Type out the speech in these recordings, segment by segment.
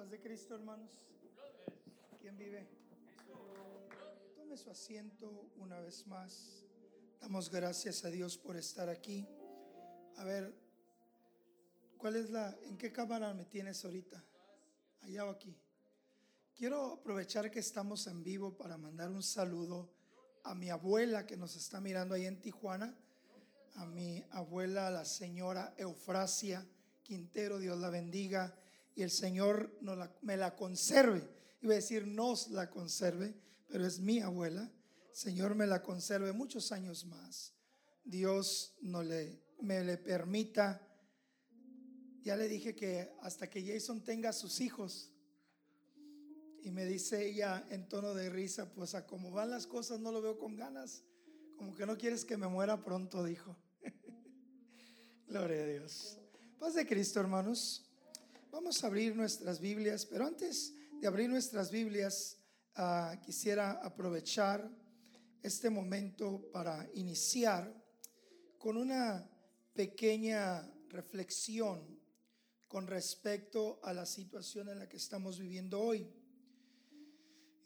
paz de Cristo, hermanos. ¿Quién vive? Tome su asiento una vez más. Damos gracias a Dios por estar aquí. A ver, ¿cuál es la, en qué cámara me tienes ahorita? Allá o aquí. Quiero aprovechar que estamos en vivo para mandar un saludo a mi abuela que nos está mirando ahí en Tijuana, a mi abuela, la señora Eufrasia Quintero, Dios la bendiga el Señor me la conserve. Iba a decir nos la conserve, pero es mi abuela. Señor me la conserve muchos años más. Dios no le, me le permita. Ya le dije que hasta que Jason tenga sus hijos. Y me dice ella en tono de risa, pues a cómo van las cosas no lo veo con ganas. Como que no quieres que me muera pronto, dijo. Gloria a Dios. Paz de Cristo, hermanos. Vamos a abrir nuestras Biblias, pero antes de abrir nuestras Biblias, ah, quisiera aprovechar este momento para iniciar con una pequeña reflexión con respecto a la situación en la que estamos viviendo hoy.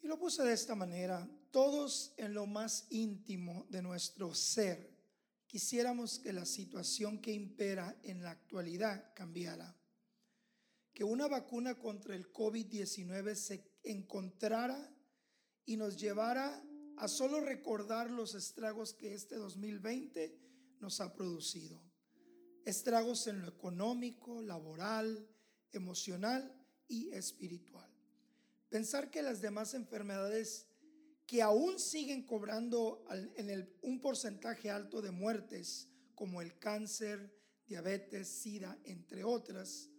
Y lo puse de esta manera, todos en lo más íntimo de nuestro ser quisiéramos que la situación que impera en la actualidad cambiara que una vacuna contra el COVID-19 se encontrara y nos llevara a solo recordar los estragos que este 2020 nos ha producido. Estragos en lo económico, laboral, emocional y espiritual. Pensar que las demás enfermedades que aún siguen cobrando un porcentaje alto de muertes, como el cáncer, diabetes, sida, entre otras,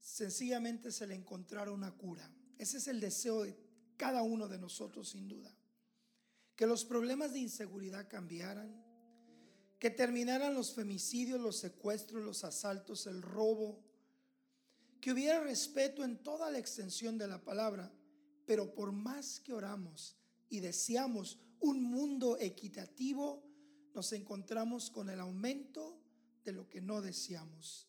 sencillamente se le encontrara una cura. Ese es el deseo de cada uno de nosotros, sin duda. Que los problemas de inseguridad cambiaran, que terminaran los femicidios, los secuestros, los asaltos, el robo, que hubiera respeto en toda la extensión de la palabra, pero por más que oramos y deseamos un mundo equitativo, nos encontramos con el aumento de lo que no deseamos.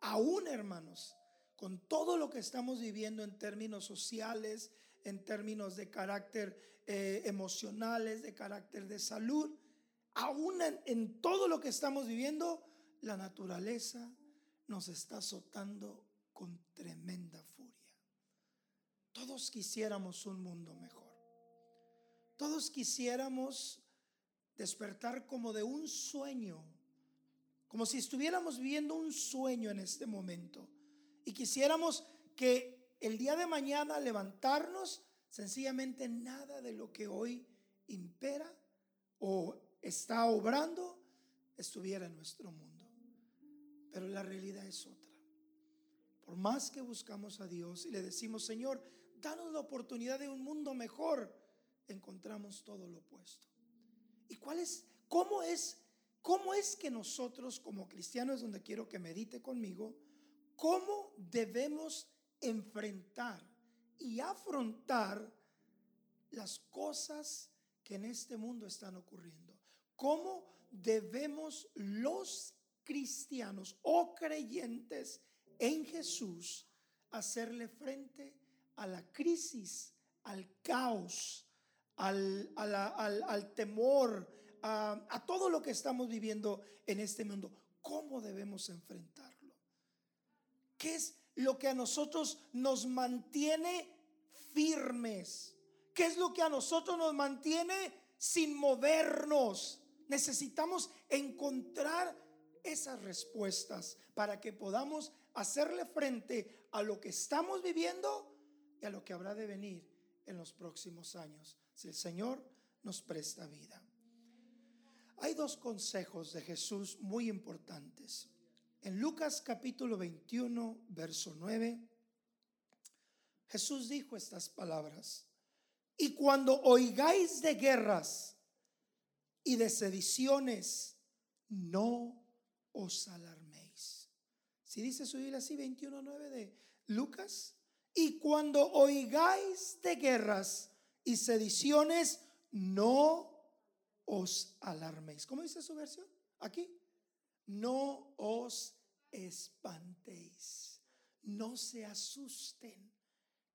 Aún, hermanos, con todo lo que estamos viviendo en términos sociales, en términos de carácter eh, emocionales, de carácter de salud, aún en, todo lo que estamos viviendo, la naturaleza nos está azotando con tremenda furia. Todos quisiéramos un mundo mejor. Todos quisiéramos despertar como de un sueño, como si estuviéramos viviendo un sueño en este momento y quisiéramos que el día de mañana levantarnos, sencillamente nada de lo que hoy impera o está obrando estuviera en nuestro mundo. Pero la realidad es otra. Por más que buscamos a Dios y le decimos, Señor, danos la oportunidad de un mundo mejor, encontramos todo lo opuesto. ¿Y cuál es, cómo es, cómo es que nosotros como cristianos, donde quiero que medite conmigo, cómo debemos enfrentar y afrontar las cosas que en este mundo están ocurriendo. ¿Cómo debemos los cristianos o creyentes en Jesús hacerle frente a la crisis, al caos, al, temor, a, a todo lo que estamos viviendo en este mundo? ¿Cómo debemos enfrentarlo? ¿Qué es lo que a nosotros nos mantiene firmes? ¿Qué es lo que a nosotros nos mantiene sin movernos? Necesitamos encontrar esas respuestas para que podamos hacerle frente a lo que estamos viviendo y a lo que habrá de venir en los próximos años, si el Señor nos presta vida. Hay dos consejos de Jesús muy importantes. En Lucas capítulo 21, verso 9, Jesús dijo estas palabras. Y cuando oigáis de guerras y de sediciones, no os alarméis. Si dice su Biblia así, 21.9 de Lucas. Y cuando oigáis de guerras y sediciones, no os alarméis. ¿Cómo dice su versión? Aquí. No os espantéis. no se asusten.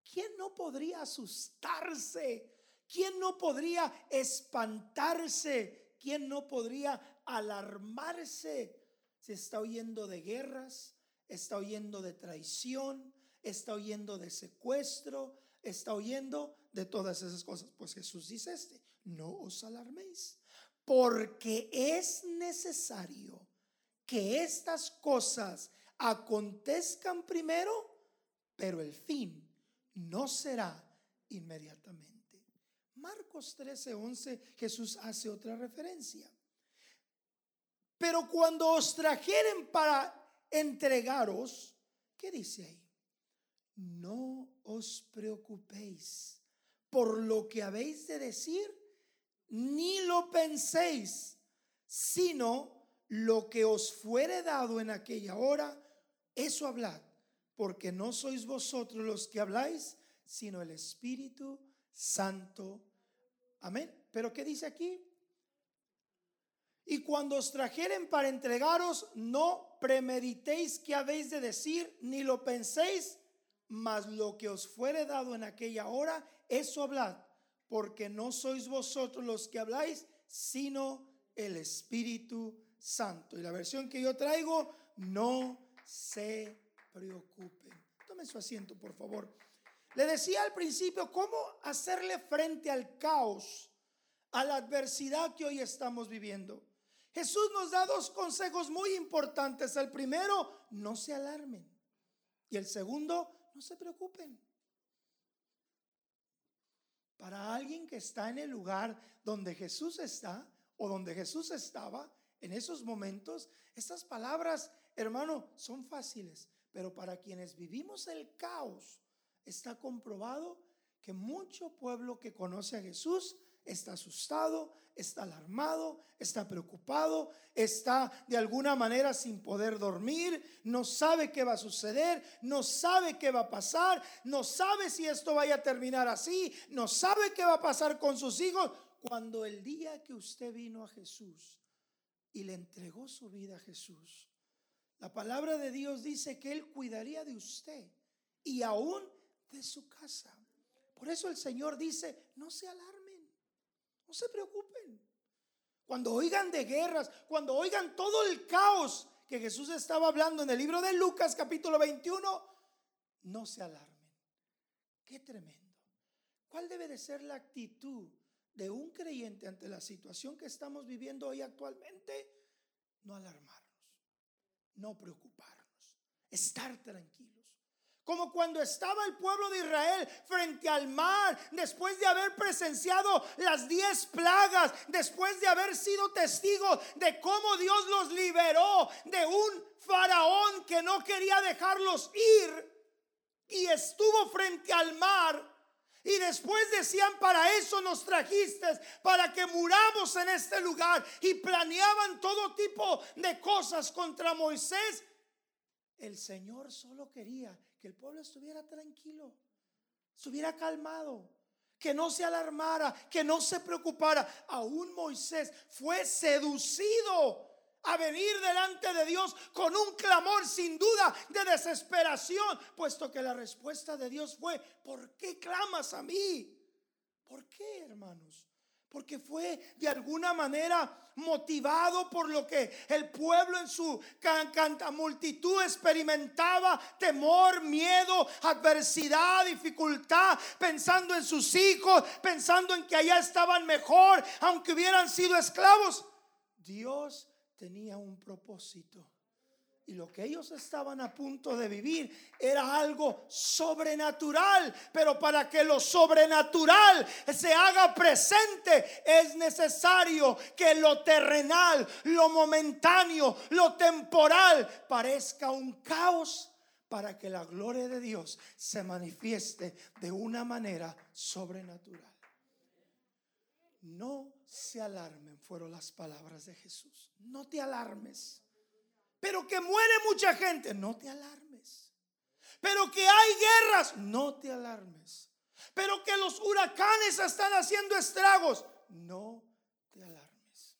¿Quién no podría asustarse? ¿Quién no podría espantarse? ¿Quién no podría alarmarse? Se está oyendo de guerras, está oyendo de traición, está oyendo de secuestro, está oyendo de todas esas cosas. Pues Jesús dice este, no os alarméis, porque es necesario que estas cosas acontezcan primero, pero el fin no será inmediatamente. Marcos 13, 11, Jesús hace otra referencia. Pero cuando os trajeren para entregaros, ¿qué dice ahí? No os preocupéis por lo que habéis de decir, ni lo penséis, sino lo que os fuere dado en aquella hora, eso hablad, porque no sois vosotros los que habláis, sino el Espíritu Santo. Amén. Pero ¿qué dice aquí? Y cuando os trajeren para entregaros, no premeditéis qué habéis de decir, ni lo penséis, mas lo que os fuere dado en aquella hora, eso hablad, porque no sois vosotros los que habláis, sino el Espíritu Santo. Y la versión que yo traigo, no se preocupen. Tomen su asiento, por favor. Le decía al principio cómo hacerle frente al caos, a la adversidad que hoy estamos viviendo. Jesús nos da dos consejos muy importantes. El primero, no se alarmen. Y el segundo, no se preocupen. Para alguien que está en el lugar donde Jesús está o donde Jesús estaba en esos momentos, estas palabras, hermano, son fáciles. Pero para quienes vivimos el caos, está comprobado que mucho pueblo que conoce a Jesús está asustado, está alarmado, está preocupado, está de alguna manera sin poder dormir, no sabe qué va a suceder, no sabe qué va a pasar, no sabe si esto vaya a terminar así, no sabe qué va a pasar con sus hijos. Cuando el día que usted vino a Jesús y le entregó su vida a Jesús, la palabra de Dios dice que Él cuidaría de usted y aún de su casa. Por eso el Señor dice, no se alarmen, no se preocupen. Cuando oigan de guerras, cuando oigan todo el caos que Jesús estaba hablando en el libro de Lucas capítulo 21, no se alarmen. Qué tremendo. ¿Cuál debe de ser la actitud de un creyente ante la situación que estamos viviendo hoy actualmente? No alarmarnos, no preocuparnos, estar tranquilos. Como cuando estaba el pueblo de Israel frente al mar, después de haber presenciado las diez plagas, después de haber sido testigos de cómo Dios los liberó de un faraón que no quería dejarlos ir y estuvo frente al mar. Y después decían, para eso nos trajiste, para que muramos en este lugar. Y planeaban todo tipo de cosas contra Moisés. El Señor solo quería que el pueblo estuviera tranquilo, estuviera calmado, que no se alarmara, que no se preocupara. Aún Moisés fue seducido a venir delante de Dios con un clamor sin duda de desesperación, puesto que la respuesta de Dios fue, ¿por qué clamas a mí? ¿Por qué, hermanos? porque fue de alguna manera motivado por lo que el pueblo en su multitud experimentaba temor, miedo, adversidad, dificultad, pensando en sus hijos, pensando en que allá estaban mejor, aunque hubieran sido esclavos. Dios tenía un propósito. Y lo que ellos estaban a punto de vivir era algo sobrenatural. Pero para que lo sobrenatural se haga presente es necesario que lo terrenal, lo momentáneo, lo temporal parezca un caos para que la gloria de Dios se manifieste de una manera sobrenatural. No se alarmen, fueron las palabras de Jesús. No te alarmes pero que muere mucha gente, no te alarmes. Pero que hay guerras, no te alarmes. Pero que los huracanes están haciendo estragos, no te alarmes.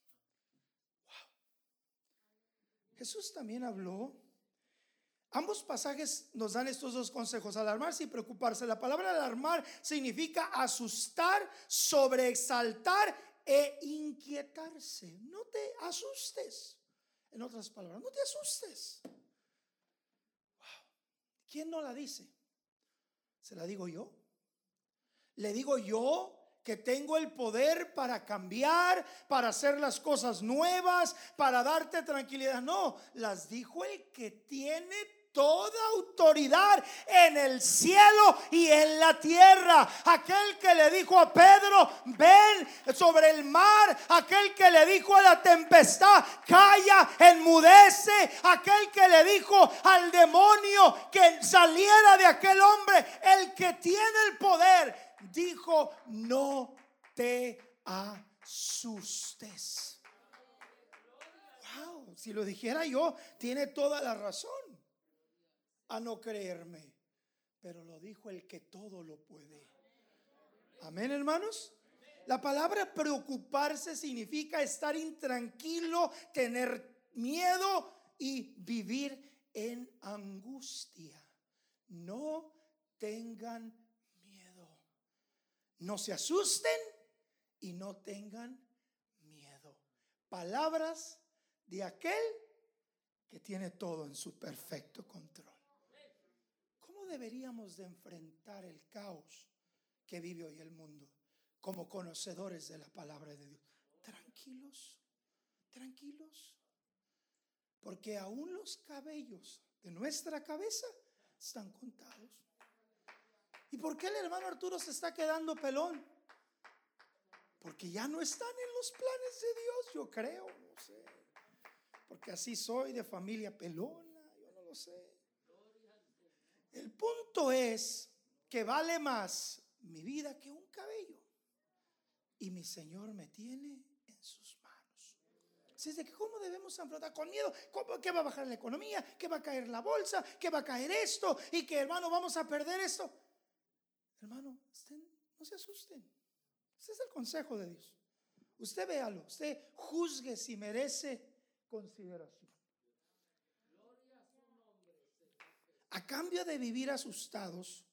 Jesús también habló Ambos pasajes nos dan estos dos consejos, alarmarse y preocuparse. La palabra alarmar significa asustar, sobreexaltar e inquietarse. No te asustes. En otras palabras, no te asustes. ¿Quién no la dice? ¿Se la digo yo? ¿Le digo yo que tengo el poder para cambiar, para hacer las cosas nuevas, para darte tranquilidad? No, las dijo el que tiene toda autoridad en el cielo y en la tierra. Aquel que le dijo a Pedro, ven sobre el mar. Aquel que le dijo a la tempestad, calla, enmudece. Aquel que le dijo al demonio que saliera de aquel hombre, el que tiene el poder, dijo, no te asustes. Wow, si lo dijera yo, tiene toda la razón a no creerme, pero lo dijo el que todo lo puede. Amén, hermanos. La palabra preocuparse significa estar intranquilo, tener miedo y vivir en angustia. No tengan miedo. No se asusten y no tengan miedo. Palabras de aquel que tiene todo en su perfecto control deberíamos de enfrentar el caos que vive hoy el mundo como conocedores de la palabra de Dios? Tranquilos, tranquilos. Porque aún los cabellos de nuestra cabeza están contados. ¿Y por qué el hermano Arturo se está quedando pelón? Porque ya no están en los planes de Dios, yo creo, no sé. Porque así soy de familia pelona, yo no lo sé. El punto es que vale más mi vida que un cabello. Y mi Señor me tiene en sus manos. Así de que, ¿cómo debemos enfrentar con miedo? ¿Cómo, ¿Qué va a bajar la economía? ¿Qué va a caer la bolsa? ¿Qué va a caer esto? Y que, hermano, vamos a perder esto. Hermano, no se asusten. Ese es el consejo de Dios. Usted véalo, usted juzgue si merece consideración. A cambio de vivir asustados,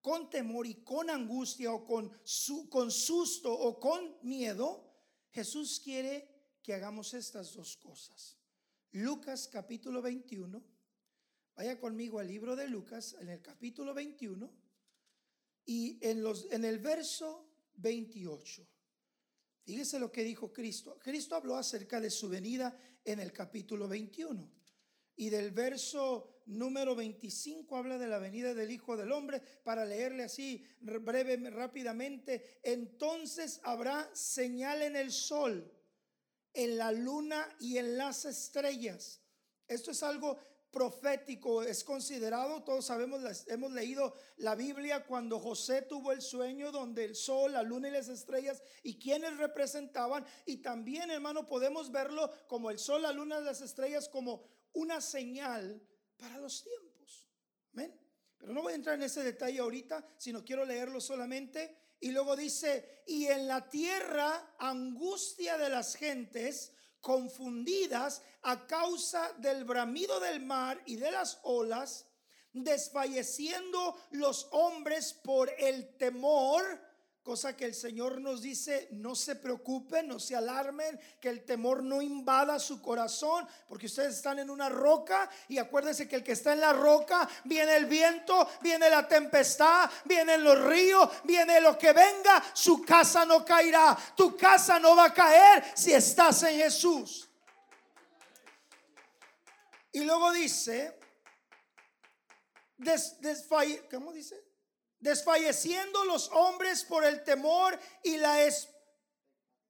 con temor y con angustia o con, su, con susto o con miedo, Jesús quiere que hagamos estas dos cosas. Lucas capítulo 21, vaya conmigo al libro de Lucas en el capítulo 21 y en, los, en el verso 28. Fíjese lo que dijo Cristo. Cristo habló acerca de su venida en el capítulo 21 y del verso número 25 habla de la venida del Hijo del Hombre. Para leerle así breve, rápidamente. Entonces habrá señal en el sol, en la luna y en las estrellas. Esto es algo profético, es considerado, todos sabemos, hemos leído la Biblia cuando José tuvo el sueño donde el sol, la luna y las estrellas y quienes representaban. Y también, hermano, podemos verlo como el sol, la luna y las estrellas como una señal para los tiempos. Pero no voy a entrar en ese detalle ahorita, sino quiero leerlo solamente. Y luego dice, y en la tierra angustia de las gentes confundidas a causa del bramido del mar y de las olas, desfalleciendo los hombres por el temor Cosa que el Señor nos dice, no se preocupen, no se alarmen, que el temor no invada su corazón, porque ustedes están en una roca y acuérdense que el que está en la roca, viene el viento, viene la tempestad, vienen los ríos, viene lo que venga, su casa no caerá, tu casa no va a caer si estás en Jesús. Y luego dice, des, ¿cómo dice? Desfalleciendo los hombres por el temor y la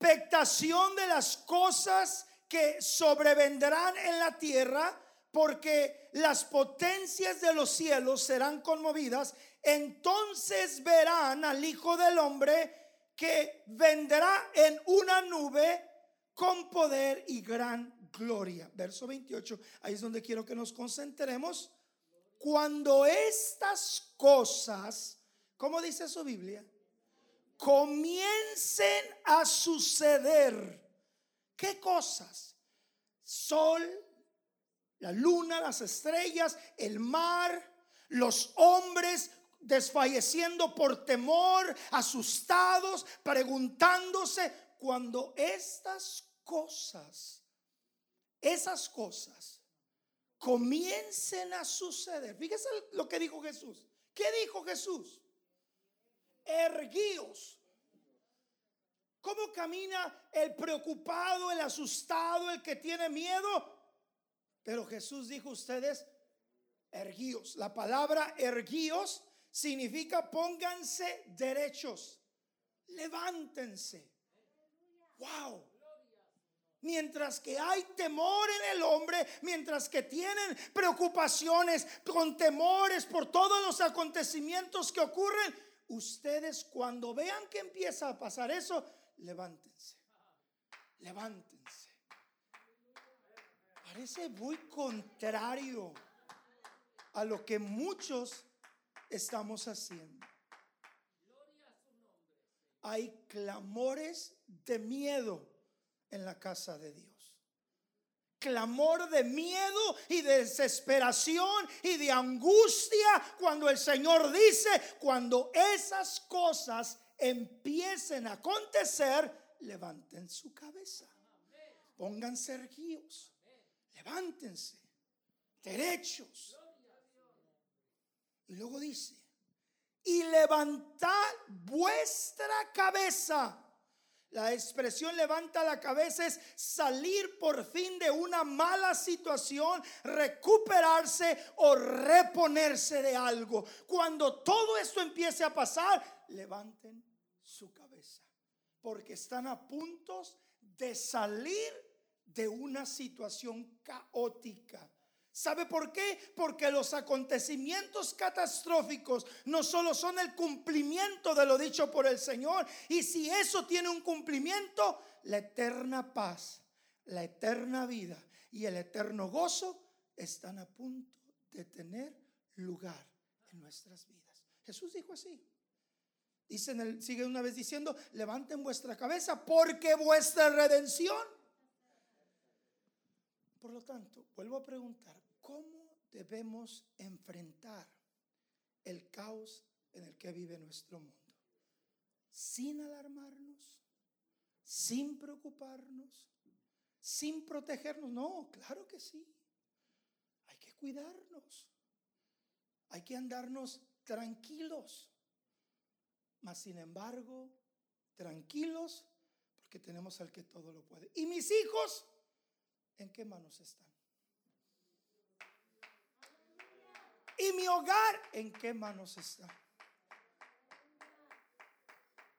expectación de las cosas que sobrevendrán en la tierra, porque las potencias de los cielos serán conmovidas, entonces verán al Hijo del Hombre que vendrá en una nube con poder y gran gloria. Verso 28, ahí es donde quiero que nos concentremos. Cuando estas cosas ¿Cómo dice su Biblia? Comiencen a suceder. ¿Qué cosas? Sol, La luna, las estrellas, el mar, los hombres desfalleciendo por temor, asustados, preguntándose cuando estas cosas, esas cosas comiencen a suceder. Fíjese lo que dijo Jesús. ¿Qué dijo Jesús? Erguíos. ¿Cómo camina el preocupado, el asustado, el que tiene miedo? Pero Jesús dijo ustedes, erguíos. La palabra erguíos significa pónganse derechos, levántense. Wow. Mientras que hay temor en el hombre, mientras que tienen preocupaciones con temores por todos los acontecimientos que ocurren, ustedes cuando vean que empieza a pasar eso, levántense. Levántense. Parece muy contrario a lo que muchos estamos haciendo. Hay clamores de miedo en la casa de Dios. Clamor de miedo y de desesperación y de angustia cuando el Señor dice, cuando esas cosas empiecen a acontecer, levanten su cabeza. Pónganse erguidos. Levántense. Derechos. Y luego dice, y levantad vuestra cabeza. La expresión levanta la cabeza es salir por fin de una mala situación, recuperarse o reponerse de algo. Cuando todo esto empiece a pasar, levanten su cabeza, porque están a punto de salir de una situación caótica ¿Sabe por qué? Porque los acontecimientos catastróficos no solo son el cumplimiento de lo dicho por el Señor, y si eso tiene un cumplimiento, la eterna paz, la eterna vida y el eterno gozo están a punto de tener lugar en nuestras vidas. Jesús dijo así. Dice sigue una vez diciendo, levanten vuestra cabeza porque vuestra redención. Por lo tanto, vuelvo a preguntar, ¿Cómo debemos enfrentar el caos en el que vive nuestro mundo? Sin alarmarnos, sin preocuparnos, sin protegernos. No, claro que sí. Hay que cuidarnos. Hay que andarnos tranquilos. Mas sin embargo, tranquilos porque tenemos al que todo lo puede. ¿Y mis hijos? ¿En qué manos están? ¿Y mi hogar en qué manos está?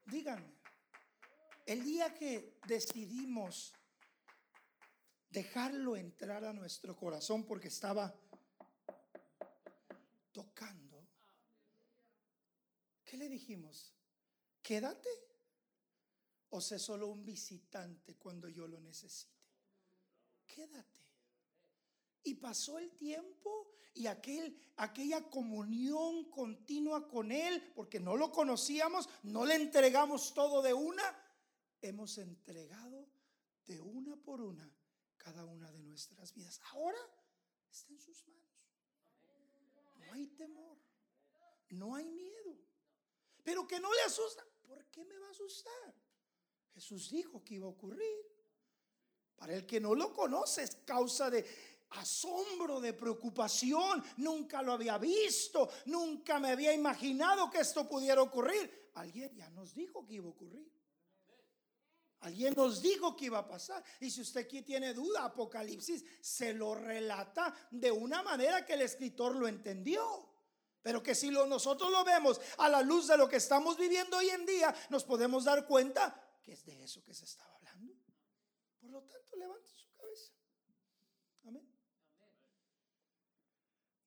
Díganme, el día que decidimos dejarlo entrar a nuestro corazón porque estaba tocando, ¿qué le dijimos? Quédate o sé solo un visitante cuando yo lo necesite. Quédate. Y pasó el tiempo y aquel, aquella comunión continua con Él, porque no lo conocíamos, no le entregamos todo de una, hemos entregado de una por una cada una de nuestras vidas. Ahora está en sus manos. No hay temor, no hay miedo. Pero que no le asusta. ¿Por qué me va a asustar? Jesús dijo que iba a ocurrir. Para el que no lo conoce es causa de asombro, de preocupación. Nunca lo había visto, nunca me había imaginado que esto pudiera ocurrir. Alguien ya nos dijo que iba a ocurrir. Alguien nos dijo que iba a pasar. Y si usted aquí tiene duda, Apocalipsis se lo relata de una manera que el escritor lo entendió. Pero que si lo, nosotros lo vemos a la luz de lo que estamos viviendo hoy en día, nos podemos dar cuenta que es de eso que se estaba hablando. Por lo tanto, levante su cabeza. Amén.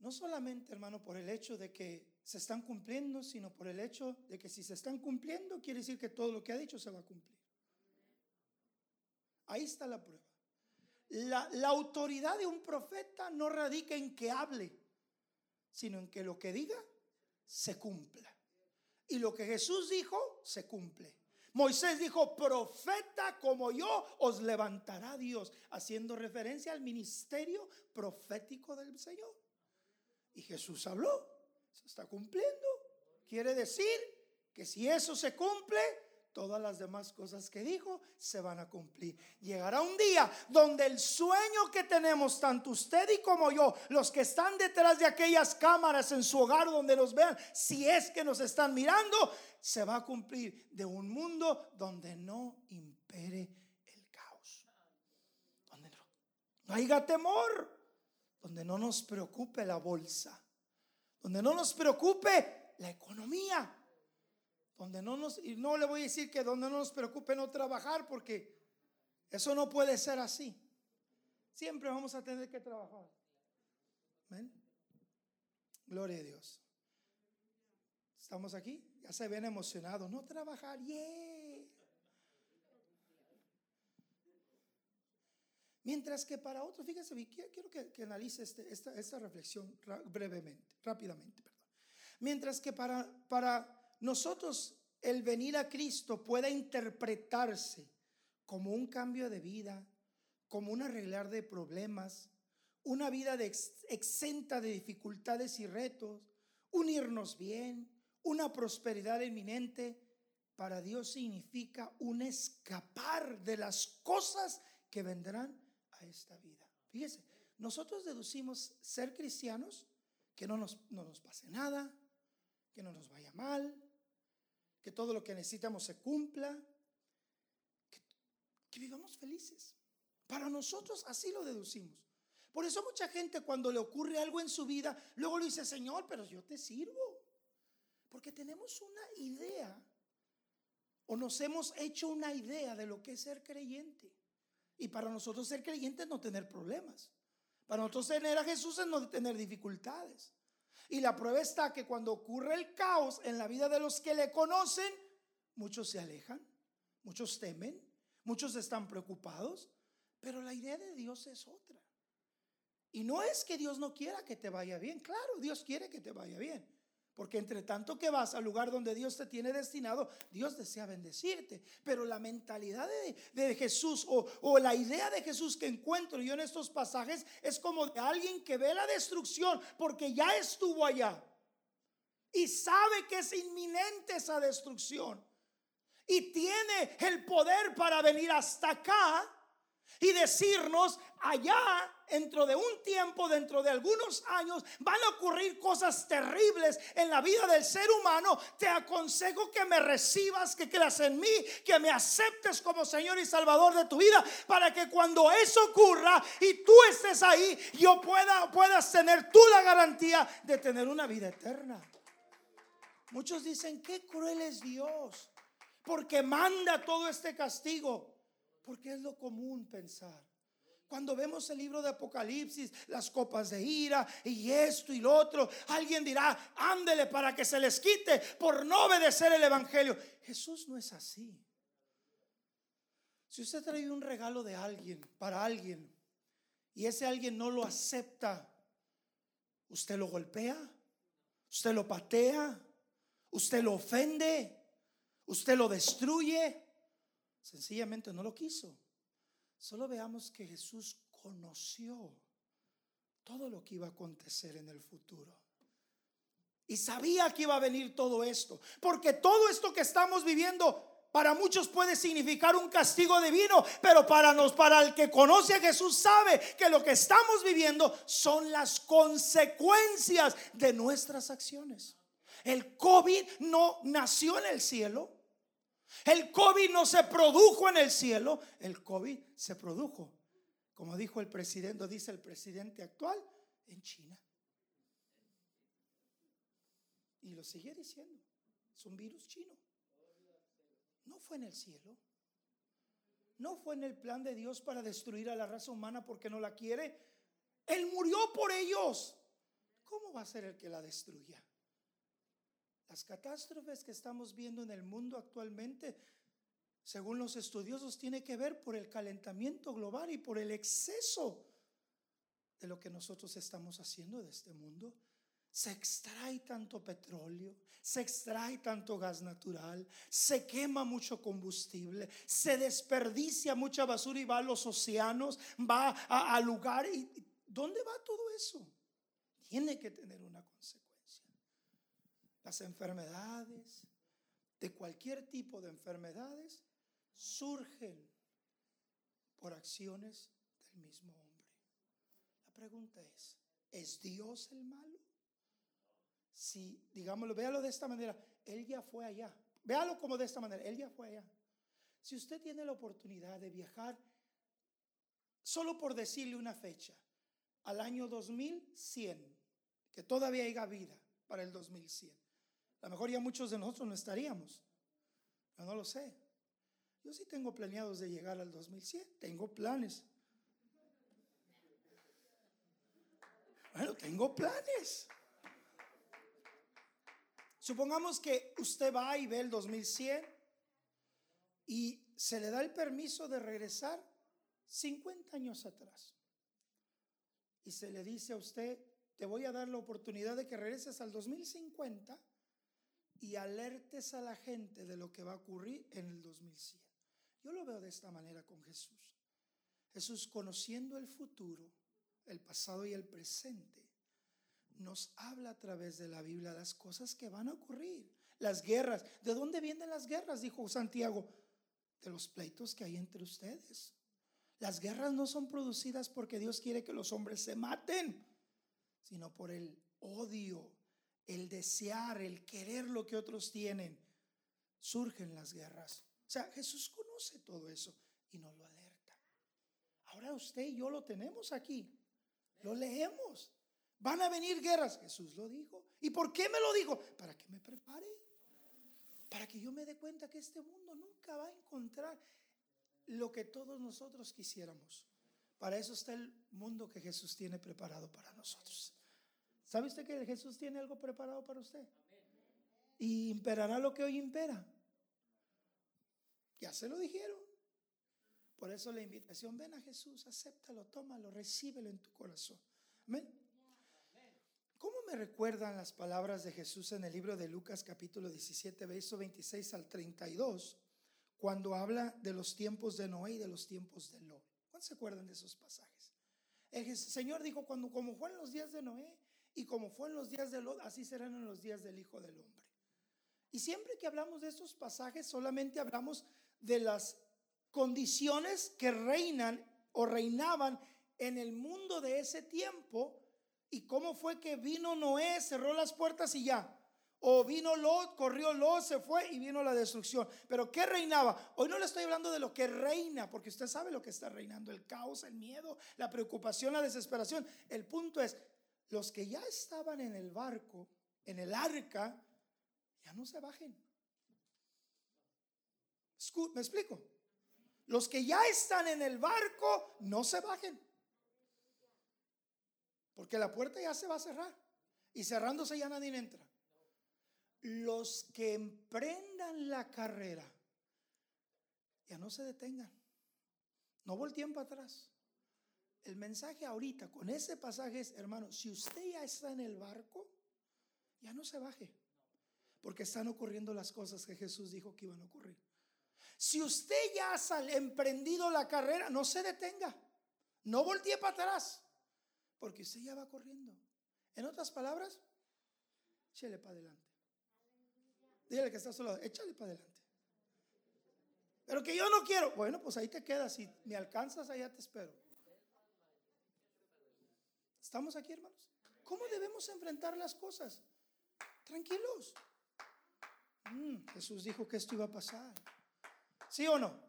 No solamente, hermano, por el hecho de que se están cumpliendo, sino por el hecho de que si se están cumpliendo, quiere decir que todo lo que ha dicho se va a cumplir. Ahí está la prueba. La, la autoridad de un profeta no radica en que hable, sino en que lo que diga se cumpla. Y lo que Jesús dijo, se cumple. Moisés dijo, profeta como yo os levantará Dios, haciendo referencia al ministerio profético del Señor. Y Jesús habló, se está cumpliendo. Quiere decir que si eso se cumple, todas las demás cosas que dijo se van a cumplir. Llegará un día donde el sueño que tenemos, tanto usted y como yo, los que están detrás de aquellas cámaras en su hogar donde nos vean, si es que nos están mirando, se va a cumplir de un mundo donde no impere el caos. Donde no, no haya temor, donde no nos preocupe la bolsa, donde no nos preocupe la economía donde no nos, y no le voy a decir que donde no nos preocupe no trabajar, porque eso no puede ser así. Siempre vamos a tener que trabajar. ¿Ven? Gloria a Dios. ¿Estamos aquí? Ya se ven emocionados. No trabajar, yeah. Mientras que para otros, fíjense, quiero que, analice este, esta, reflexión brevemente, rápidamente, perdón. Mientras que para, para nosotros el venir a Cristo pueda interpretarse como un cambio de vida, como un arreglar de problemas, una vida exenta de dificultades y retos, unirnos bien, una prosperidad inminente, para Dios significa un escapar de las cosas que vendrán esta vida. Fíjese, nosotros deducimos ser cristianos, que no nos, no nos pase nada, que no nos vaya mal, que todo lo que necesitamos se cumpla, que, vivamos felices. Para nosotros así lo deducimos. Por eso mucha gente cuando le ocurre algo en su vida, luego le dice, Señor, pero yo te sirvo. Porque tenemos una idea o nos hemos hecho una idea de lo que es ser creyente. Y para nosotros ser creyente es no tener problemas. Para nosotros tener a Jesús es no tener dificultades. Y la prueba está que cuando ocurre el caos en la vida de los que le conocen, muchos se alejan, muchos temen, muchos están preocupados, pero la idea de Dios es otra. Y no es que Dios no quiera que te vaya bien, claro, Dios quiere que te vaya bien. Porque entre tanto que vas al lugar donde Dios te tiene destinado, Dios desea bendecirte. Pero la mentalidad de, Jesús o, o, la idea de Jesús que encuentro yo en estos pasajes es como de alguien que ve la destrucción porque ya estuvo allá. Y sabe que es inminente esa destrucción. Y tiene el poder para venir hasta acá y decirnos allá dentro de un tiempo, dentro de algunos años, van a ocurrir cosas terribles en la vida del ser humano. Te aconsejo que me recibas, que creas en mí, que me aceptes como Señor y Salvador de tu vida, para que cuando eso ocurra y tú estés ahí, yo pueda, puedas tener tú la garantía de tener una vida eterna. Muchos dicen, qué cruel es Dios, porque manda todo este castigo, porque es lo común pensar. Cuando vemos el libro de Apocalipsis, las copas de ira y esto y lo otro, alguien dirá, ándele para que se les quite por no obedecer el Evangelio. Jesús no es así. Si usted trae un regalo de alguien, para alguien, y ese alguien no lo acepta, usted lo golpea, usted lo patea, usted lo ofende, usted lo destruye, sencillamente no lo quiso. Solo veamos que Jesús conoció todo lo que iba a acontecer en el futuro. Y sabía que iba a venir todo esto. Porque todo esto que estamos viviendo para muchos puede significar un castigo divino, pero para nos para el que conoce a Jesús sabe que lo que estamos viviendo son las consecuencias de nuestras acciones. El COVID no nació en el cielo. El COVID no se produjo en el cielo, el COVID se produjo, como dijo el presidente, dice el presidente actual, en China. Y lo sigue diciendo, es un virus chino. No fue en el cielo. No fue en el plan de Dios para destruir a la raza humana porque no la quiere. Él murió por ellos. ¿Cómo va a ser el que la destruya? Las catástrofes que estamos viendo en el mundo actualmente, según los estudiosos, tiene que ver por el calentamiento global y por el exceso de lo que nosotros estamos haciendo de este mundo. se extrae tanto petróleo, se extrae tanto gas natural, se quema mucho combustible, se desperdicia mucha basura y va a los océanos, va a, a lugares. ¿Dónde va todo eso? Tiene que tener una consecuencia. Las enfermedades, de cualquier tipo de enfermedades, surgen por acciones del mismo hombre. La pregunta es, ¿es Dios el malo? Si, digámoslo, véalo de esta manera, Él ya fue allá. Véalo como de esta manera, Él ya fue allá. Si usted tiene la oportunidad de viajar, solo por decirle una fecha, al año 2100, que todavía haya vida para el 2100. A lo mejor ya muchos de nosotros no estaríamos. Yo no lo sé. Yo sí tengo planeados de llegar al 2100. Tengo planes. Bueno, tengo planes. Supongamos que usted va y ve el 2100 y se le da el permiso de regresar 50 años atrás. Y se le dice a usted, te voy a dar la oportunidad de que regreses al 2050 y alertes a la gente de lo que va a ocurrir en el 2100. Yo lo veo de esta manera con Jesús. Jesús conociendo el futuro, el pasado y el presente, nos habla a través de la Biblia las cosas que van a ocurrir. Las guerras. ¿De dónde vienen las guerras? Dijo Santiago. De los pleitos que hay entre ustedes. Las guerras no son producidas porque Dios quiere que los hombres se maten, sino por el odio, el desear, el querer lo que otros tienen. Surgen las guerras. O sea, Jesús conoce todo eso y nos lo alerta. Ahora usted y yo lo tenemos aquí. Lo leemos. Van a venir guerras. Jesús lo dijo. ¿Y por qué me lo dijo? Para que me prepare. Para que yo me dé cuenta que este mundo nunca va a encontrar lo que todos nosotros quisiéramos. Para eso está el mundo que Jesús tiene preparado para nosotros. ¿Sabe usted que Jesús tiene algo preparado para usted? Y imperará lo que hoy impera. Ya se lo dijeron. Por eso la invitación, ven a Jesús, acéptalo, tómalo, recíbelo en tu corazón. Amén. ¿Cómo me recuerdan las palabras de Jesús en el libro de Lucas capítulo 17, verso 26 al 32, cuando habla de los tiempos de Noé y de los tiempos de Lot? ¿Cuántos se acuerdan de esos pasajes? El Señor dijo, cuando como fue en los días de Noé y como fue en los días de Lot, así serán en los días del Hijo del Hombre. Y siempre que hablamos de estos pasajes, solamente hablamos de las condiciones que reinan o reinaban en el mundo de ese tiempo ¿Y cómo fue que vino Noé, cerró las puertas y ya? O vino Lot, corrió Lot, se fue y vino la destrucción. Pero ¿qué reinaba? Hoy no le estoy hablando de lo que reina, porque usted sabe lo que está reinando, el caos, el miedo, la preocupación, la desesperación. El punto es, los que ya estaban en el barco, en el arca, ya no se bajen. ¿Me explico? Los que ya están en el barco, no se bajen. Porque la puerta ya se va a cerrar. Y cerrándose ya nadie entra. Los que emprendan la carrera, ya no se detengan. No volteen para atrás. El mensaje ahorita con ese pasaje es, hermano, si usted ya está en el barco, ya no se baje. Porque están ocurriendo las cosas que Jesús dijo que iban a ocurrir. Si usted ya ha emprendido la carrera, no se detenga. No voltee para atrás. Porque usted ya va corriendo. En otras palabras, échale para adelante. Dígale que está solo, échale para adelante. Pero que yo no quiero. Bueno, pues ahí te quedas. Si me alcanzas, allá te espero. ¿Estamos aquí, hermanos? ¿Cómo debemos enfrentar las cosas? Tranquilos. Mm, Jesús dijo que esto iba a pasar. ¿Sí o no?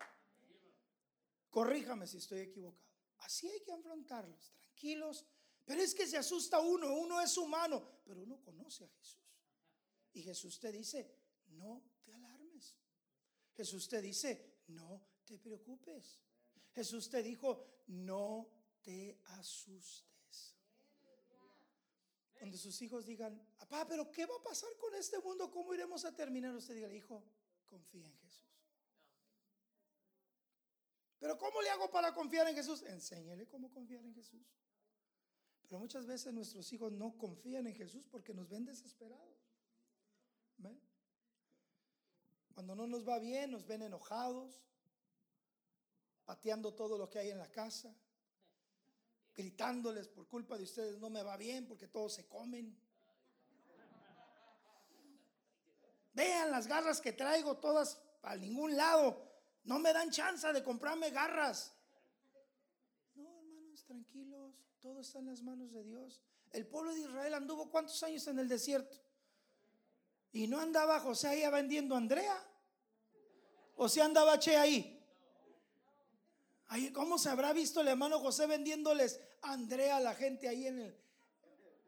Corríjame si estoy equivocado. Así hay que afrontarlos, tranquilos, pero es que se asusta uno, uno es humano, pero uno conoce a Jesús. Y Jesús te dice, no te alarmes. Jesús te dice, no te preocupes. Jesús te dijo, no te asustes. Cuando sus hijos digan, papá, pero ¿qué va a pasar con este mundo? ¿Cómo iremos a terminar? Usted diga, hijo, confía en Jesús. Pero ¿cómo le hago para confiar en Jesús? Enséñele cómo confiar en Jesús. Pero muchas veces nuestros hijos no confían en Jesús porque nos ven desesperados. Cuando no nos va bien, nos ven enojados, pateando todo lo que hay en la casa, gritándoles por culpa de ustedes no me va bien porque todos se comen. Vean las garras que traigo todas a ningún lado. No me dan chance de comprarme garras. No, hermanos, tranquilos. Todo está en las manos de Dios. El pueblo de Israel anduvo cuántos años en el desierto. Y no andaba José ahí vendiendo a Andrea. O si andaba Che ahí. Ahí, ¿Cómo se habrá visto el hermano José vendiéndoles Andrea la gente ahí en el,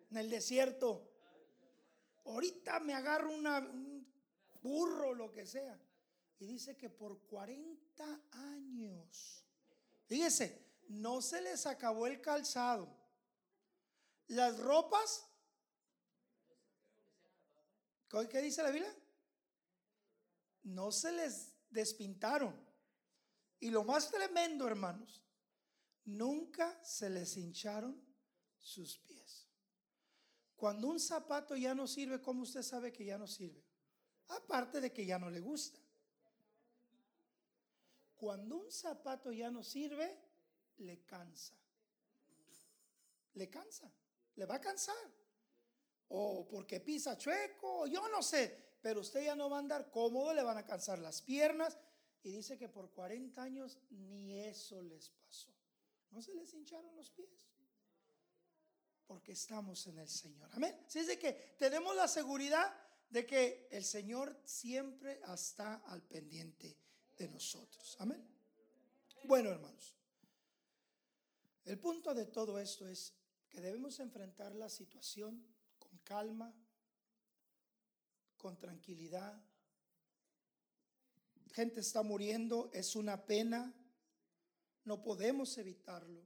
en el desierto? Ahorita me agarro una, un burro, lo que sea. Y dice que por 40 años, fíjese, no se les acabó el calzado. Las ropas, ¿qué dice la Biblia? No se les despintaron. Y lo más tremendo, hermanos, nunca se les hincharon sus pies. Cuando un zapato ya no sirve, ¿cómo usted sabe que ya no sirve? Aparte de que ya no le gusta. Cuando un zapato ya no sirve, le cansa. Le cansa. Le va a cansar. O porque pisa chueco, yo no sé. Pero usted ya no va a andar cómodo, le van a cansar las piernas. Y dice que por 40 años ni eso les pasó. No se les hincharon los pies. Porque estamos en el Señor. Amén. Así es que tenemos la seguridad de que el Señor siempre está al pendiente de nosotros. Amén. Bueno, hermanos. El punto de todo esto es que debemos enfrentar la situación con calma, con tranquilidad. Gente está muriendo, es una pena, no podemos evitarlo,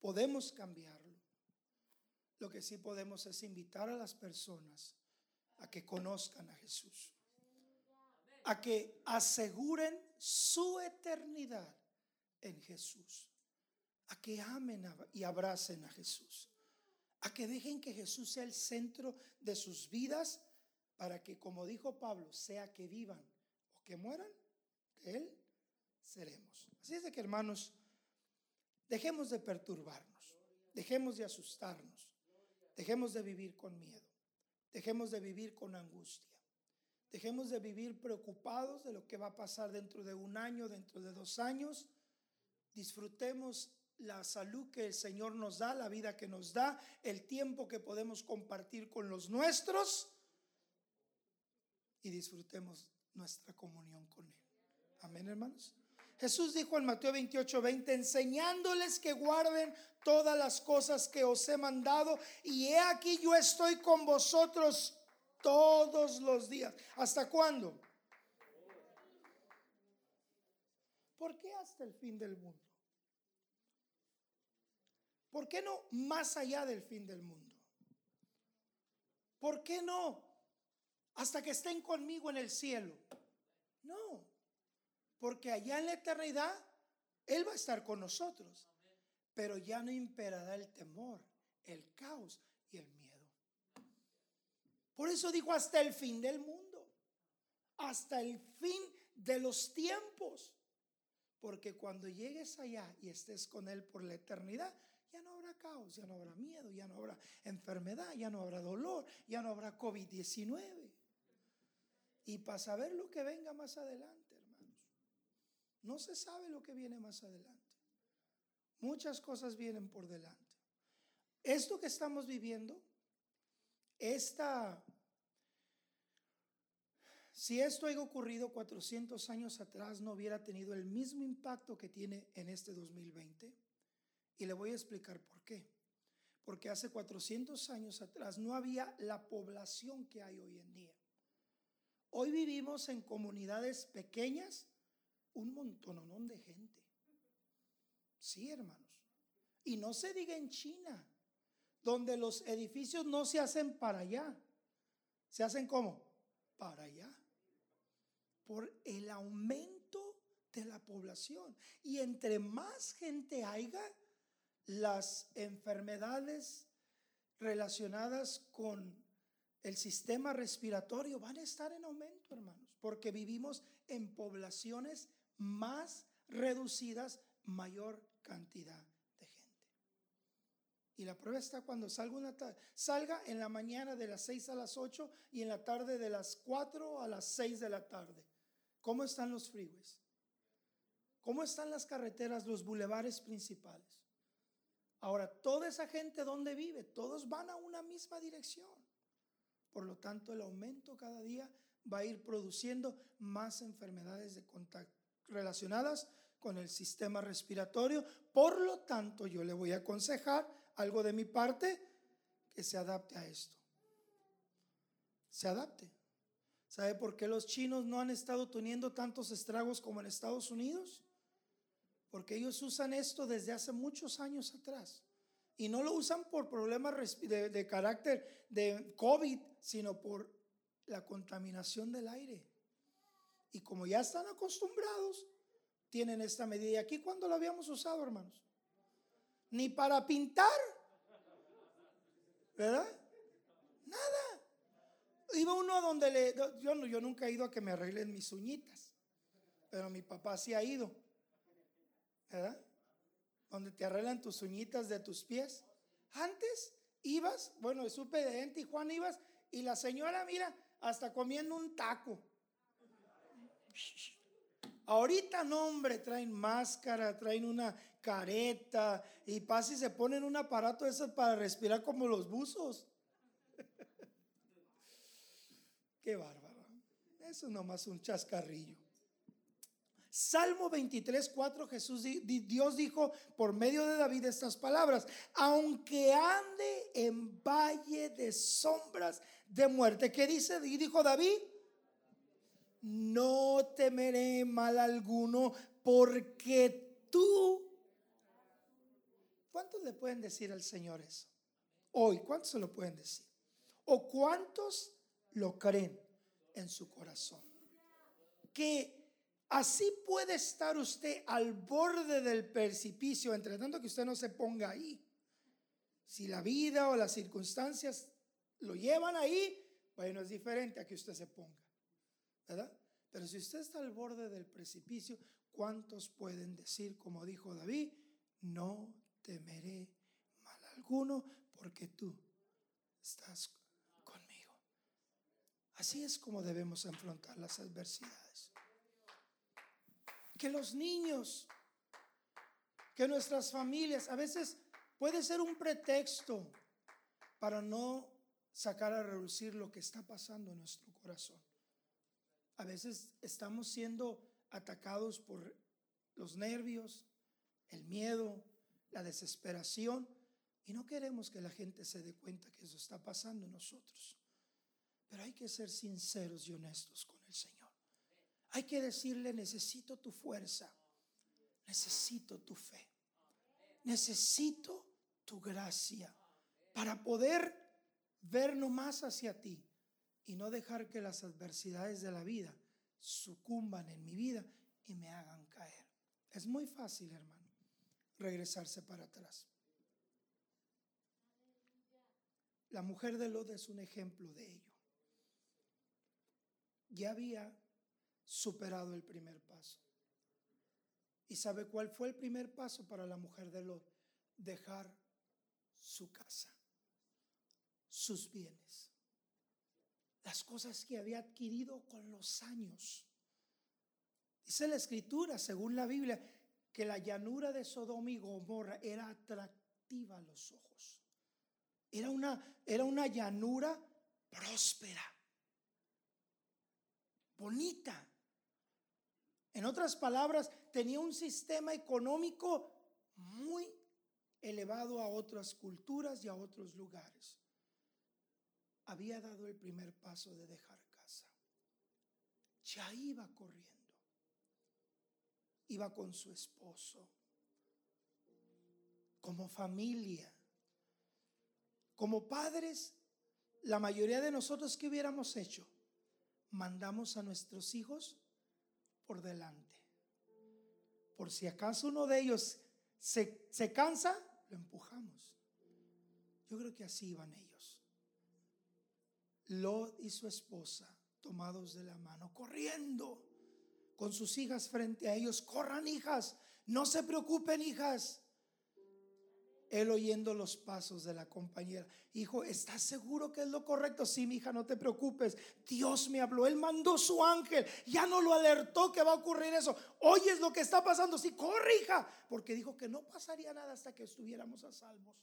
podemos cambiarlo. Lo que sí podemos es invitar a las personas a que conozcan a Jesús, a que aseguren su eternidad en Jesús, a que amen y abracen a Jesús, a que dejen que Jesús sea el centro de sus vidas para que, como dijo Pablo, sea que vivan o que mueran, Él seremos. Es de que, hermanos, dejemos de perturbarnos, dejemos de asustarnos, dejemos de vivir con miedo, dejemos de vivir con angustia. Dejemos de vivir preocupados de lo que va a pasar dentro de un año, dentro de dos años. Disfrutemos la salud que el Señor nos da, la vida que nos da, el tiempo que podemos compartir con los nuestros y disfrutemos nuestra comunión con Él. Amén, hermanos. Jesús dijo en Mateo 28, 20, enseñándoles que guarden todas las cosas que os he mandado, y he aquí yo estoy con vosotros todos los días. ¿Hasta cuándo? ¿Por qué hasta el fin del mundo? ¿Por qué no más allá del fin del mundo? ¿Por qué no hasta que estén conmigo en el cielo? No, porque allá en la eternidad Él va a estar con nosotros, pero ya no imperará el temor, el caos y el miedo. Por eso dijo hasta el fin del mundo, hasta el fin de los tiempos. Porque cuando llegues allá y estés con Él por la eternidad, ya no habrá caos, ya no habrá miedo, ya no habrá enfermedad, ya no habrá dolor, ya no habrá COVID-19. Y para saber lo que venga más adelante, no se sabe lo que viene más adelante. Muchas cosas vienen por delante. Esto que estamos viviendo esta, si esto haya ocurrido 400 años atrás, no hubiera tenido el mismo impacto que tiene en este 2020. Y le voy a explicar por qué. Porque hace 400 años atrás no había la población que hay hoy en día. Hoy vivimos en comunidades pequeñas, un montononón de gente. Sí, hermanos. Y no se diga en China donde los edificios no se hacen para allá, se hacen como para allá, por el aumento de la población. Y entre más gente haya, las enfermedades relacionadas con el sistema respiratorio van a estar en aumento, hermanos, porque vivimos en poblaciones más reducidas, mayor cantidad de gente. Y la prueba está cuando salga, una salga en la mañana de las 6 a las 8 y en la tarde de las 4 a las 6 de la tarde. ¿Cómo están los freeways? ¿Cómo están las carreteras, los bulevares principales? Ahora, toda esa gente donde vive, todos van a una misma dirección. Por lo tanto, el aumento cada día va a ir produciendo más enfermedades de contacto relacionadas con el sistema respiratorio. Por lo tanto, yo le voy a aconsejar algo de mi parte que se adapte a esto. Se adapte. ¿Sabe por qué los chinos no han estado teniendo tantos estragos como en Estados Unidos? Porque ellos usan esto desde hace muchos años atrás. Y no lo usan por problemas de, carácter de COVID, sino por la contaminación del aire. Y como ya están acostumbrados, tienen esta medida. ¿Y aquí cuándo lo habíamos usado, hermanos? Ni para pintar. ¿Verdad? Nada. Iba uno donde le... Yo, yo nunca he ido a que me arreglen mis uñitas. Pero mi papá sí ha ido. ¿Verdad? Donde te arreglan tus uñitas de tus pies. Antes ibas, bueno, supe de y Juan ibas y la señora, mira, hasta comiendo un taco. Ahorita no, hombre, traen máscara, traen una careta y pasa y se ponen un aparato de esos para respirar como los buzos. Qué bárbaro. Eso es nomás un chascarrillo. Salmo 23, 4, Jesús, Dios dijo por medio de David estas palabras, aunque ande en valle de sombras de muerte. ¿Qué dice? Y dijo David, no temeré mal alguno porque tú... ¿Cuántos le pueden decir al Señor eso? Hoy, ¿cuántos se lo pueden decir? ¿O cuántos lo creen en su corazón? Que así puede estar usted al borde del precipicio, entre tanto que usted no se ponga ahí. Si la vida o las circunstancias lo llevan ahí, bueno, es diferente a que usted se ponga. Pero si usted está al borde del precipicio, ¿cuántos pueden decir, como dijo David, no temeré mal alguno porque tú estás conmigo? Así es como debemos enfrentar las adversidades. Que los niños, que nuestras familias, a veces puede ser un pretexto para no sacar a reducir lo que está pasando en nuestro corazón. A veces estamos siendo atacados por los nervios, el miedo, la desesperación y no queremos que la gente se dé cuenta que eso está pasando en nosotros. Pero hay que ser sinceros y honestos con el Señor. Hay que decirle, necesito tu fuerza, necesito tu fe, necesito tu gracia para poder ver más hacia ti y no dejar que las adversidades de la vida sucumban en mi vida y me hagan caer. Es muy fácil, hermano, regresarse para atrás. La mujer de Lot es un ejemplo de ello. Ya había superado el primer paso. ¿Y sabe cuál fue el primer paso para la mujer de Lot? Dejar su casa, sus bienes las cosas que había adquirido con los años. Dice la escritura, según la Biblia, que la llanura de Sodoma y Gomorra era atractiva a los ojos. Era una, era una llanura próspera, bonita. En otras palabras, tenía un sistema económico muy elevado a otras culturas y a otros lugares había dado el primer paso de dejar casa. Ya iba corriendo. Iba con su esposo. Como familia. Como padres, la mayoría de nosotros que hubiéramos hecho, mandamos a nuestros hijos por delante. Por si acaso uno de ellos se, se cansa, lo empujamos. Yo creo que así iban ellos. Lot y su esposa tomados de la mano, corriendo con sus hijas frente a ellos. Corran, hijas, no se preocupen, hijas. Él oyendo los pasos de la compañera. Hijo, ¿estás seguro que es lo correcto? Sí, mi hija, no te preocupes. Dios me habló. Él mandó su ángel. Ya no lo alertó que va a ocurrir eso. Oyes lo que está pasando. Sí, corre, hija. Porque dijo que no pasaría nada hasta que estuviéramos a salvos.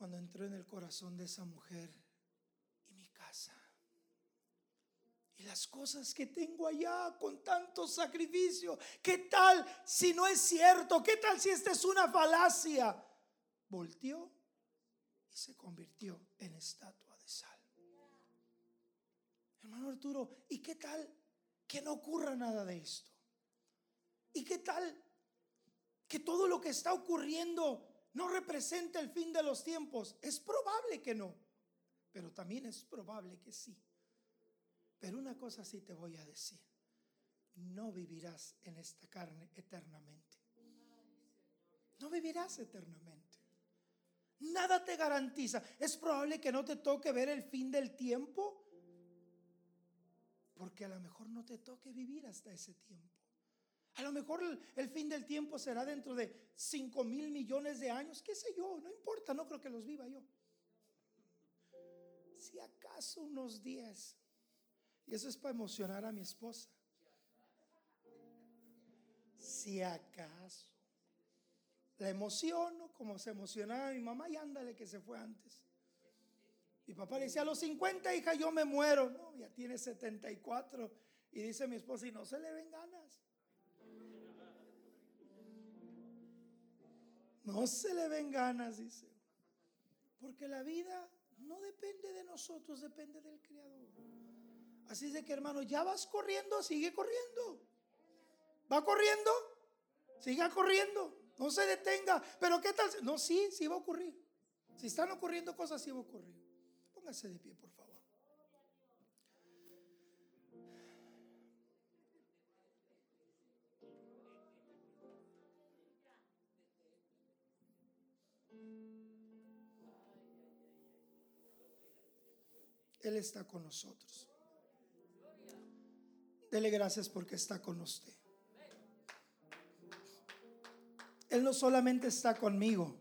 Cuando entró en el corazón de esa mujer y mi casa y las cosas que tengo allá con tanto sacrificio. ¿Qué tal si no es cierto? ¿Qué tal si esta es una falacia? Volteó y se convirtió en estatua de sal. Hermano Arturo, ¿y qué tal que no ocurra nada de esto? ¿Y qué tal que todo lo que está ocurriendo no representa el fin de los tiempos? Es probable que no, pero también es probable que sí. Pero una cosa sí te voy a decir, no vivirás en esta carne eternamente. No vivirás eternamente. Nada te garantiza. Es probable que no te toque ver el fin del tiempo, porque a lo mejor no te toque vivir hasta ese tiempo. A lo mejor el, fin del tiempo será dentro de 5 mil millones de años, qué sé yo, no importa, no creo que los viva yo. Si acaso unos 10, y eso es para emocionar a mi esposa. Si acaso la emociono como se emocionaba mi mamá y ándale que se fue antes. Mi papá le decía, a los 50, hija, yo me muero. No, ya tiene 74. Y dice mi esposa, y no se le ven ganas. No se le ven ganas, dice. Porque la vida no depende de nosotros, depende del Creador. Así es de que hermano, ya vas corriendo, sigue corriendo. ¿Va corriendo? Siga corriendo. No se detenga. Pero ¿qué tal? No, sí, sí va a ocurrir. Si están ocurriendo cosas, sí va a ocurrir. Póngase de pie, por favor. Él está con nosotros. Dele gracias porque está con usted. Él no solamente está conmigo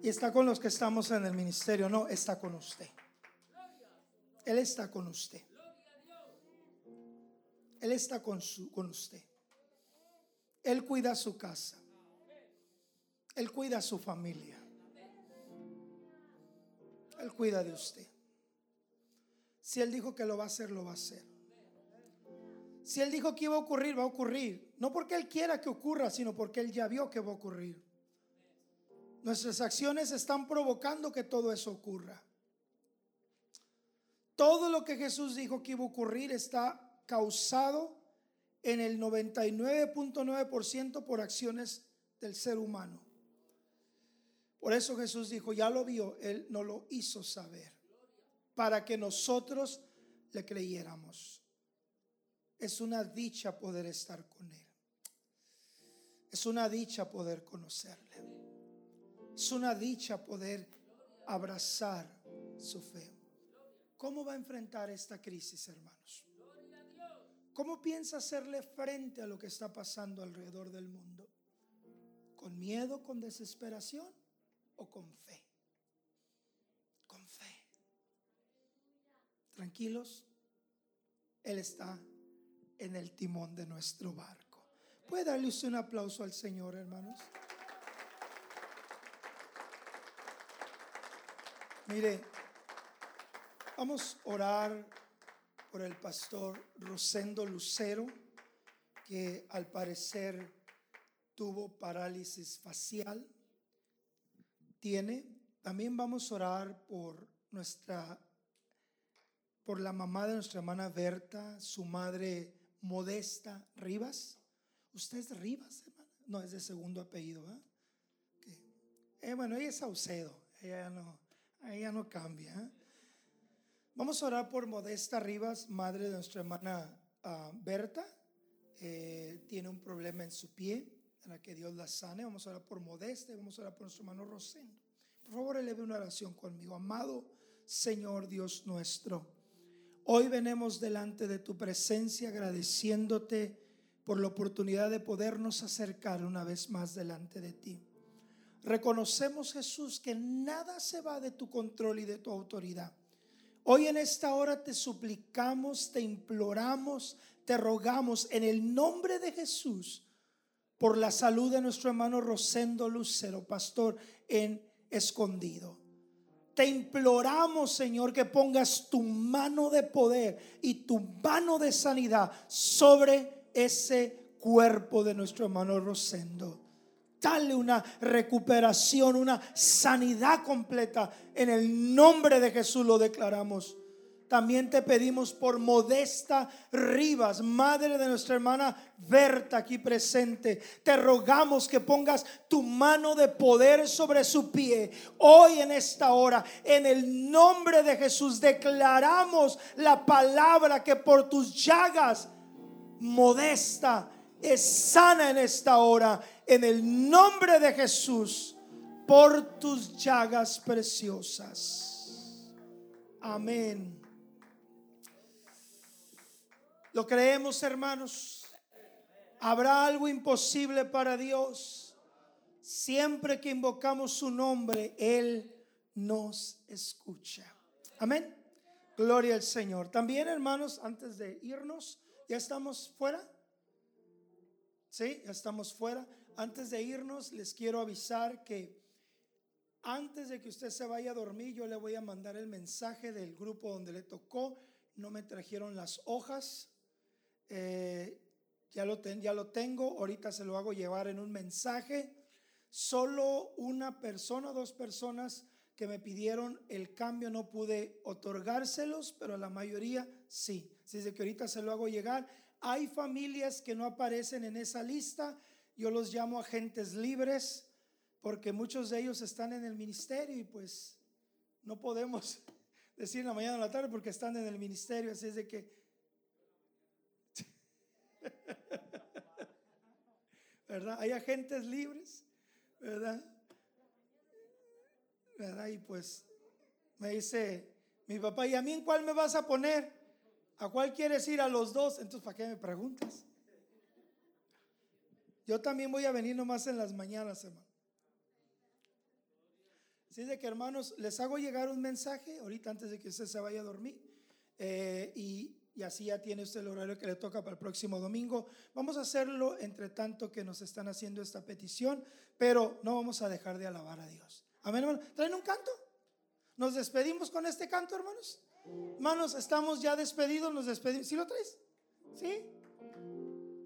y está con los que estamos en el ministerio, no, está con usted. Él está con usted. Él está con, su, con usted. Él cuida su casa. Él cuida su familia. Él cuida de usted. Si Él dijo que lo va a hacer, lo va a hacer. Si Él dijo que iba a ocurrir, va a ocurrir. No porque Él quiera que ocurra, sino porque Él ya vio que va a ocurrir. Nuestras acciones están provocando que todo eso ocurra. Todo lo que Jesús dijo que iba a ocurrir está causado en el 99.9% por acciones del ser humano. Por eso Jesús dijo, ya lo vio, Él no lo hizo saber, para que nosotros le creyéramos. Es una dicha poder estar con Él. Es una dicha poder conocerle. Es una dicha poder abrazar su fe. ¿Cómo va a enfrentar esta crisis, hermanos? ¿Cómo piensa hacerle frente a lo que está pasando alrededor del mundo? ¿Con miedo, con desesperación o con fe? Con fe. Tranquilos, Él está en el timón de nuestro barco. ¿Puede darle usted un aplauso al Señor, hermanos? Mire, vamos a orar por el pastor Rosendo Lucero, que al parecer tuvo parálisis facial. Tiene. También vamos a orar por nuestra por la mamá de nuestra hermana Berta, su madre Modesta Rivas. ¿Usted es Rivas, hermana? No, es de segundo apellido, ¿eh? eh bueno, ella es Saucedo, ella no, ella no cambia. ¿eh? Vamos a orar por Modesta Rivas, madre de nuestra hermana ah, Berta. Eh, tiene un problema en su pie. Para que Dios la sane. Vamos a orar por Modesta y vamos a orar por nuestro hermano Rosendo. Por favor, eleve una oración conmigo. Amado Señor Dios nuestro, hoy venimos delante de tu presencia agradeciéndote por la oportunidad de podernos acercar una vez más delante de ti. Reconocemos, Jesús, que nada se va de tu control y de tu autoridad. Hoy en esta hora te suplicamos, te imploramos, te rogamos en el nombre de Jesús por la salud de nuestro hermano Rosendo Lucero, pastor en escondido. Te imploramos, Señor, que pongas tu mano de poder y tu mano de sanidad sobre ese cuerpo de nuestro hermano Rosendo. Dale una recuperación, una sanidad completa. En el nombre de Jesús lo declaramos. También te pedimos por Modesta Rivas, madre de nuestra hermana Berta aquí presente. Te rogamos que pongas tu mano de poder sobre su pie. Hoy en esta hora, en el nombre de Jesús, declaramos la palabra que por tus llagas, Modesta es sana en esta hora. En el nombre de Jesús, por tus llagas preciosas. Amén. ¿Lo creemos, hermanos? ¿Habrá algo imposible para Dios? Siempre que invocamos su nombre, Él nos escucha. Amén. Gloria al Señor. También, hermanos, antes de irnos, ¿ya estamos fuera? Sí, ya estamos fuera. Antes de irnos, les quiero avisar que antes de que usted se vaya a dormir, yo le voy a mandar el mensaje del grupo donde le tocó. No me trajeron las hojas. Eh, ya, lo ya lo tengo, ahorita se lo hago llevar en un mensaje. Solo una persona, dos personas que me pidieron el cambio no pude otorgárselos, pero la mayoría sí. Así es que ahorita se lo hago llegar. Hay familias que no aparecen en esa lista. Yo los llamo agentes libres porque muchos de ellos están en el ministerio y pues no podemos decir en la mañana o la tarde porque están en el ministerio. Así es de que ¿Verdad? Hay agentes libres, ¿verdad? ¿Verdad? Y pues me dice mi papá, ¿y a mí en cuál me vas a poner? ¿A cuál quieres ir? A los dos. Entonces, ¿para qué me preguntas? Yo también voy a venir nomás en las mañanas, hermano. Así de que, hermanos, les hago llegar un mensaje ahorita antes de que usted se vaya a dormir. Eh, y y así ya tiene usted el horario que le toca para el próximo domingo. Vamos a hacerlo entre tanto que nos están haciendo esta petición, pero no vamos a dejar de alabar a Dios. Amén, hermano. ¿Traen un canto? ¿Nos despedimos con este canto, hermanos? Hermanos, estamos ya despedidos, nos despedimos. ¿Sí lo traes? ¿Sí?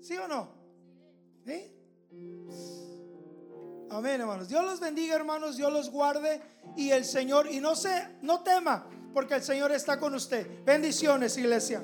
¿Sí o no? ¿Sí? Amén, hermanos. Dios los bendiga, hermanos. Dios los guarde. Y el Señor, y no se, no tema, porque el Señor está con usted. Bendiciones, iglesia.